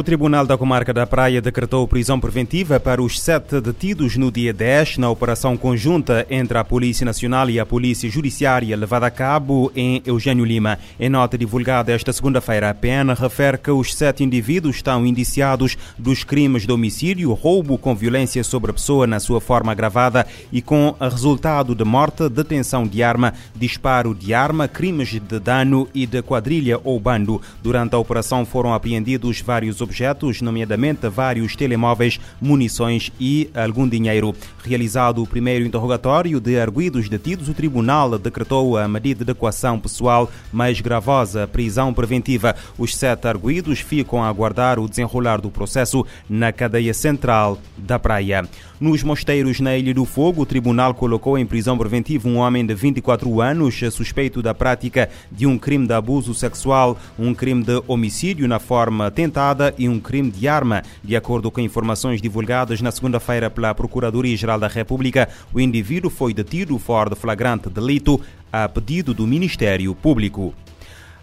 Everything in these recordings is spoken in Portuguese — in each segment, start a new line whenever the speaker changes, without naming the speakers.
O Tribunal da Comarca da Praia decretou prisão preventiva para os sete detidos no dia 10 na operação conjunta entre a Polícia Nacional e a Polícia Judiciária levada a cabo em Eugênio Lima. Em nota divulgada esta segunda-feira, a PN refere que os sete indivíduos estão indiciados dos crimes de homicídio, roubo com violência sobre a pessoa na sua forma agravada e com resultado de morte, detenção de arma, disparo de arma, crimes de dano e de quadrilha ou bando. Durante a operação foram apreendidos vários objetos objetos, nomeadamente vários telemóveis, munições e algum dinheiro. Realizado o primeiro interrogatório de arguidos detidos, o tribunal decretou a medida de equação pessoal mais gravosa, prisão preventiva. Os sete arguidos ficam a aguardar o desenrolar do processo na cadeia central da praia. Nos mosteiros na Ilha do Fogo, o tribunal colocou em prisão preventiva um homem de 24 anos suspeito da prática de um crime de abuso sexual, um crime de homicídio na forma tentada e um crime de arma. De acordo com informações divulgadas na segunda-feira pela Procuradoria-Geral da República, o indivíduo foi detido fora de flagrante delito a pedido do Ministério Público.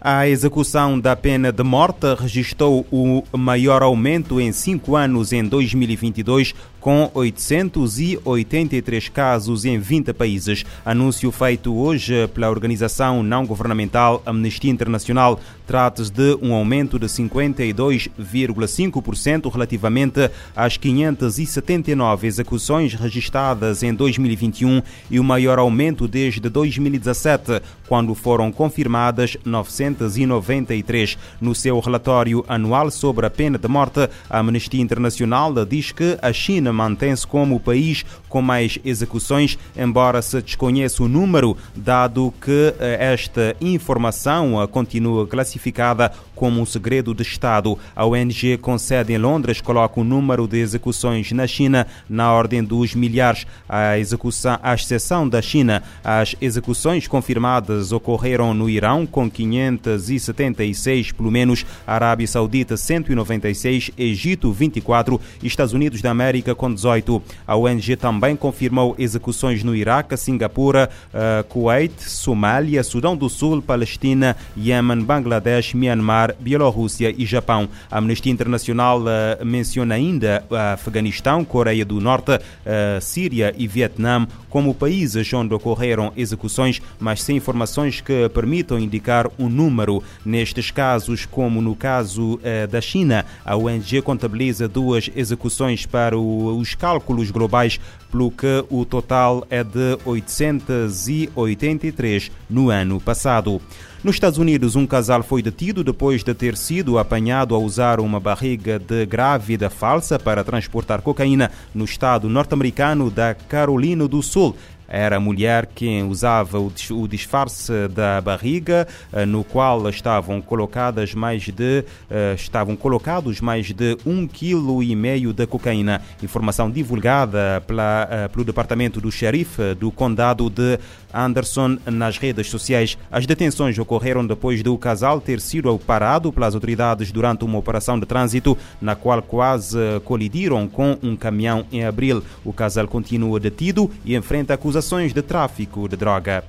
A execução da pena de morte registrou o maior aumento em cinco anos em 2022, com 883 casos em 20 países. Anúncio feito hoje pela organização não governamental Amnistia Internacional trata-se de um aumento de 52,5% relativamente às 579 execuções registradas em 2021 e o maior aumento desde 2017, quando foram confirmadas 993. No seu relatório anual sobre a pena de morte, a Amnistia Internacional diz que a China mantém-se como o país com mais execuções, embora se desconheça o número, dado que eh, esta informação eh, continua classificada como um segredo de Estado. A ONG com sede em Londres coloca o número de execuções na China na ordem dos milhares. A execução, à exceção da China, as execuções confirmadas ocorreram no Irão com 576, pelo menos, Arábia Saudita 196, Egito 24 e Estados Unidos da América com 18. A ONG também confirmou execuções no Iraque, Singapura, uh, Kuwait, Somália, Sudão do Sul, Palestina, Iêmen, Bangladesh, Myanmar, Bielorrússia e Japão. A Amnistia Internacional uh, menciona ainda Afeganistão, Coreia do Norte, uh, Síria e Vietnã como países onde ocorreram execuções, mas sem informações que permitam indicar um número. Nestes casos, como no caso da China, a ONG contabiliza duas execuções para o os cálculos globais, pelo que o total é de 883 no ano passado. Nos Estados Unidos, um casal foi detido depois de ter sido apanhado a usar uma barriga de grávida falsa para transportar cocaína no estado norte-americano da Carolina do Sul. Era a mulher quem usava o disfarce da barriga, eh, no qual estavam colocadas mais de eh, estavam colocados mais de um quilo e meio de cocaína. Informação divulgada pela, eh, pelo departamento do xerife do condado de Anderson nas redes sociais. As detenções ocorreram depois do casal ter sido parado pelas autoridades durante uma operação de trânsito na qual quase colidiram com um caminhão em abril. O casal continua detido e enfrenta acusações acusações de tráfico de droga.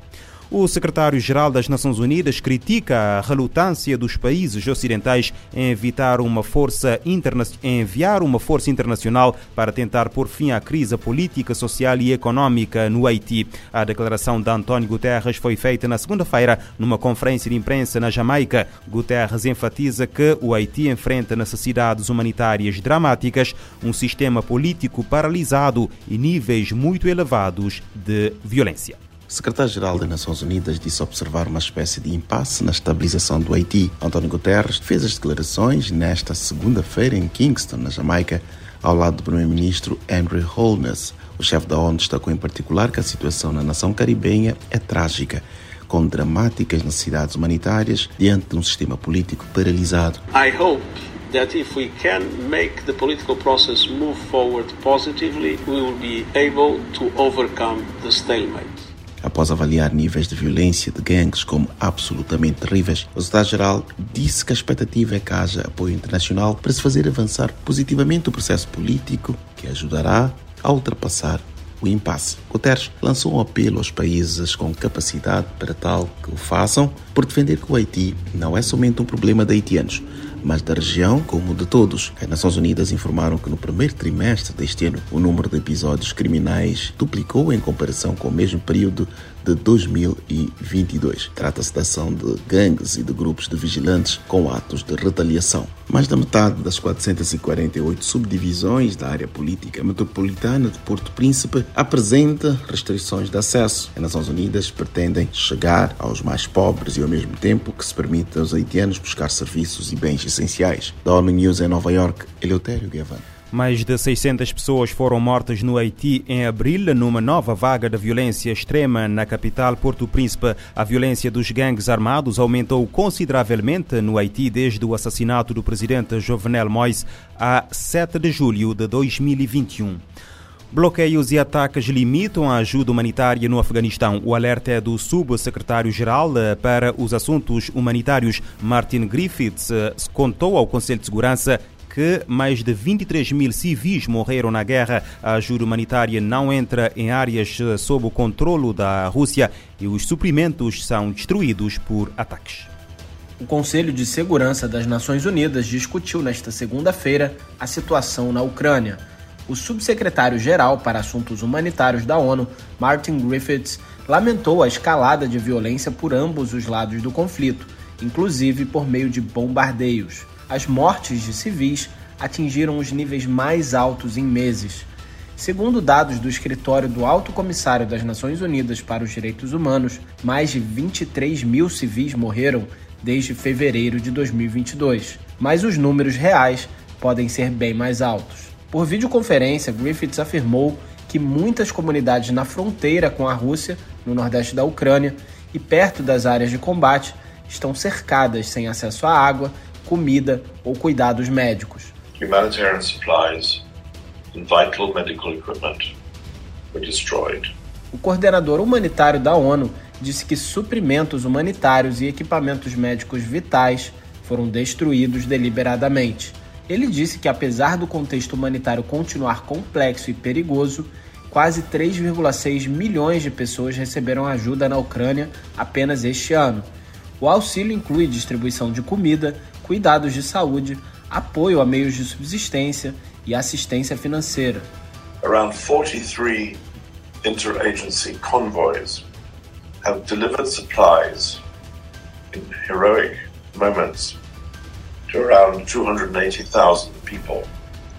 O secretário-geral das Nações Unidas critica a relutância dos países ocidentais em, evitar uma força em enviar uma força internacional para tentar pôr fim à crise política, social e econômica no Haiti. A declaração de António Guterres foi feita na segunda-feira numa conferência de imprensa na Jamaica. Guterres enfatiza que o Haiti enfrenta necessidades humanitárias dramáticas, um sistema político paralisado e níveis muito elevados de violência.
O secretário-geral das Nações Unidas disse observar uma espécie de impasse na estabilização do Haiti. António Guterres fez as declarações nesta segunda-feira em Kingston, na Jamaica, ao lado do primeiro-ministro Andrew Holness. O chefe da ONU destacou em particular que a situação na nação caribenha é trágica com dramáticas necessidades humanitárias diante de um sistema político paralisado.
I hope that if we can make the political process move forward positively, we will be able to overcome the stalemate.
Após avaliar níveis de violência de gangues como absolutamente terríveis, o Estado-Geral disse que a expectativa é que haja apoio internacional para se fazer avançar positivamente o processo político que ajudará a ultrapassar o impasse. Guterres lançou um apelo aos países com capacidade para tal que o façam, por defender que o Haiti não é somente um problema de haitianos, mas da região como de todos. As Nações Unidas informaram que no primeiro trimestre deste ano o número de episódios criminais duplicou em comparação com o mesmo período de 2022. Trata-se da ação de gangues e de grupos de vigilantes com atos de retaliação. Mais da metade das 448 subdivisões da área política metropolitana de Porto Príncipe apresenta restrições de acesso. As Nações Unidas pretendem chegar aos mais pobres e ao mesmo tempo que se permita aos haitianos buscar serviços e bens essenciais. Da ONU News em Nova York, Eleutério Guevara.
Mais de 600 pessoas foram mortas no Haiti em abril, numa nova vaga de violência extrema na capital Porto Príncipe. A violência dos gangues armados aumentou consideravelmente no Haiti desde o assassinato do presidente Jovenel Moïse a 7 de julho de 2021. Bloqueios e ataques limitam a ajuda humanitária no Afeganistão. O alerta é do subsecretário-geral eh, para os assuntos humanitários, Martin Griffiths, eh, contou ao Conselho de Segurança que mais de 23 mil civis morreram na guerra. A ajuda humanitária não entra em áreas eh, sob o controlo da Rússia e os suprimentos são destruídos por ataques.
O Conselho de Segurança das Nações Unidas discutiu nesta segunda-feira a situação na Ucrânia. O subsecretário-geral para Assuntos Humanitários da ONU, Martin Griffiths, lamentou a escalada de violência por ambos os lados do conflito, inclusive por meio de bombardeios as mortes de civis atingiram os níveis mais altos em meses. Segundo dados do escritório do Alto Comissário das Nações Unidas para os Direitos Humanos, mais de 23 mil civis morreram desde fevereiro de 2022, mas os números reais podem ser bem mais altos. Por videoconferência, Griffiths afirmou que muitas comunidades na fronteira com a Rússia, no nordeste da Ucrânia e perto das áreas de combate, estão cercadas sem acesso à água comida ou cuidados médicos. Humanitarian supplies and vital medical equipment were destroyed. O coordenador humanitário da ONU disse que suprimentos humanitários e equipamentos médicos vitais foram destruídos deliberadamente. Ele disse que, apesar do contexto humanitário continuar complexo e perigoso, quase 3,6 milhões de pessoas receberam ajuda na Ucrânia apenas este ano. O auxílio inclui distribuição de comida, cuidados de saúde, apoio a meios de subsistência e assistência financeira. Around 43 interagency convoys have delivered supplies in heroic moments to around 280,000 people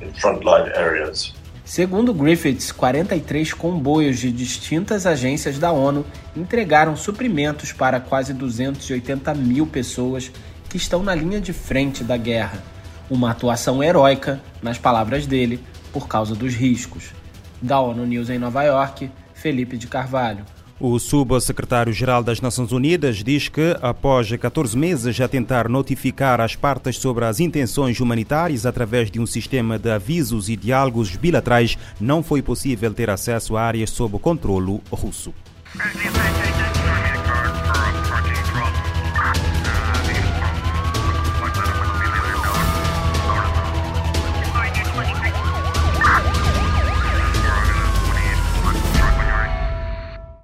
in frontline areas. Segundo Griffiths, 43 comboios de distintas agências da ONU entregaram suprimentos para quase 280 mil pessoas que estão na linha de frente da guerra. Uma atuação heróica, nas palavras dele, por causa dos riscos. Da ONU News em Nova York, Felipe de Carvalho.
O subsecretário-geral das Nações Unidas diz que, após 14 meses a tentar notificar as partes sobre as intenções humanitárias através de um sistema de avisos e diálogos bilaterais, não foi possível ter acesso a áreas sob controlo russo.